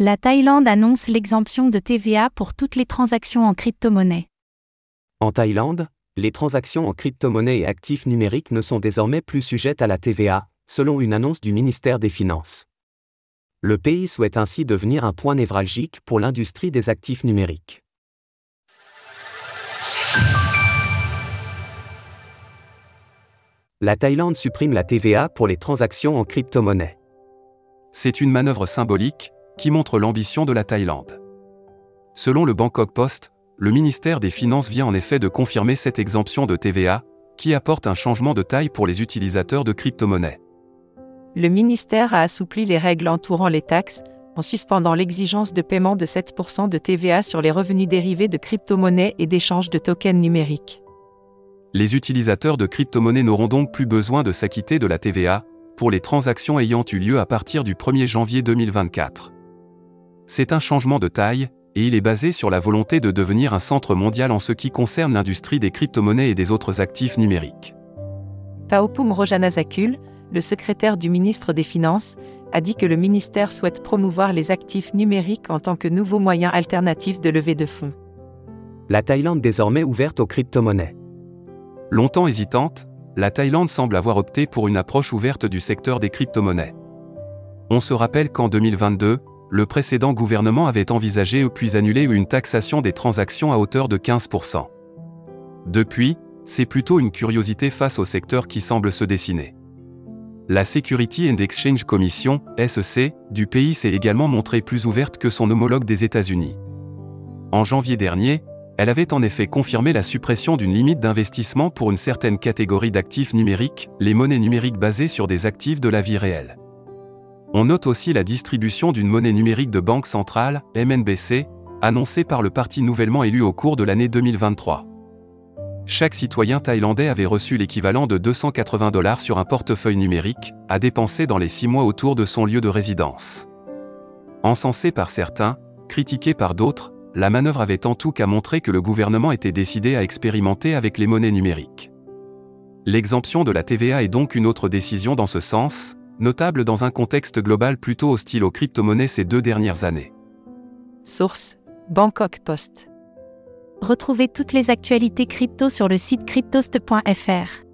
La Thaïlande annonce l'exemption de TVA pour toutes les transactions en crypto-monnaie. En Thaïlande, les transactions en crypto-monnaie et actifs numériques ne sont désormais plus sujettes à la TVA, selon une annonce du ministère des Finances. Le pays souhaite ainsi devenir un point névralgique pour l'industrie des actifs numériques. La Thaïlande supprime la TVA pour les transactions en crypto-monnaie. C'est une manœuvre symbolique, qui montre l'ambition de la Thaïlande. Selon le Bangkok Post, le ministère des Finances vient en effet de confirmer cette exemption de TVA, qui apporte un changement de taille pour les utilisateurs de crypto-monnaies. Le ministère a assoupli les règles entourant les taxes, en suspendant l'exigence de paiement de 7% de TVA sur les revenus dérivés de crypto-monnaies et d'échange de tokens numériques. Les utilisateurs de crypto-monnaies n'auront donc plus besoin de s'acquitter de la TVA, pour les transactions ayant eu lieu à partir du 1er janvier 2024. C'est un changement de taille, et il est basé sur la volonté de devenir un centre mondial en ce qui concerne l'industrie des crypto-monnaies et des autres actifs numériques. Paopum Rojanazakul, le secrétaire du ministre des Finances, a dit que le ministère souhaite promouvoir les actifs numériques en tant que nouveau moyen alternatif de levée de fonds. La Thaïlande désormais ouverte aux crypto-monnaies. Longtemps hésitante, la Thaïlande semble avoir opté pour une approche ouverte du secteur des crypto-monnaies. On se rappelle qu'en 2022, le précédent gouvernement avait envisagé puis annulé une taxation des transactions à hauteur de 15%. Depuis, c'est plutôt une curiosité face au secteur qui semble se dessiner. La Security and Exchange Commission, SEC, du pays s'est également montrée plus ouverte que son homologue des États-Unis. En janvier dernier, elle avait en effet confirmé la suppression d'une limite d'investissement pour une certaine catégorie d'actifs numériques, les monnaies numériques basées sur des actifs de la vie réelle. On note aussi la distribution d'une monnaie numérique de banque centrale, MNBC, annoncée par le parti nouvellement élu au cours de l'année 2023. Chaque citoyen thaïlandais avait reçu l'équivalent de 280 dollars sur un portefeuille numérique, à dépenser dans les six mois autour de son lieu de résidence. Encensée par certains, critiquée par d'autres, la manœuvre avait en tout cas montré que le gouvernement était décidé à expérimenter avec les monnaies numériques. L'exemption de la TVA est donc une autre décision dans ce sens, notable dans un contexte global plutôt hostile aux crypto-monnaies ces deux dernières années. Source Bangkok Post. Retrouvez toutes les actualités crypto sur le site cryptost.fr.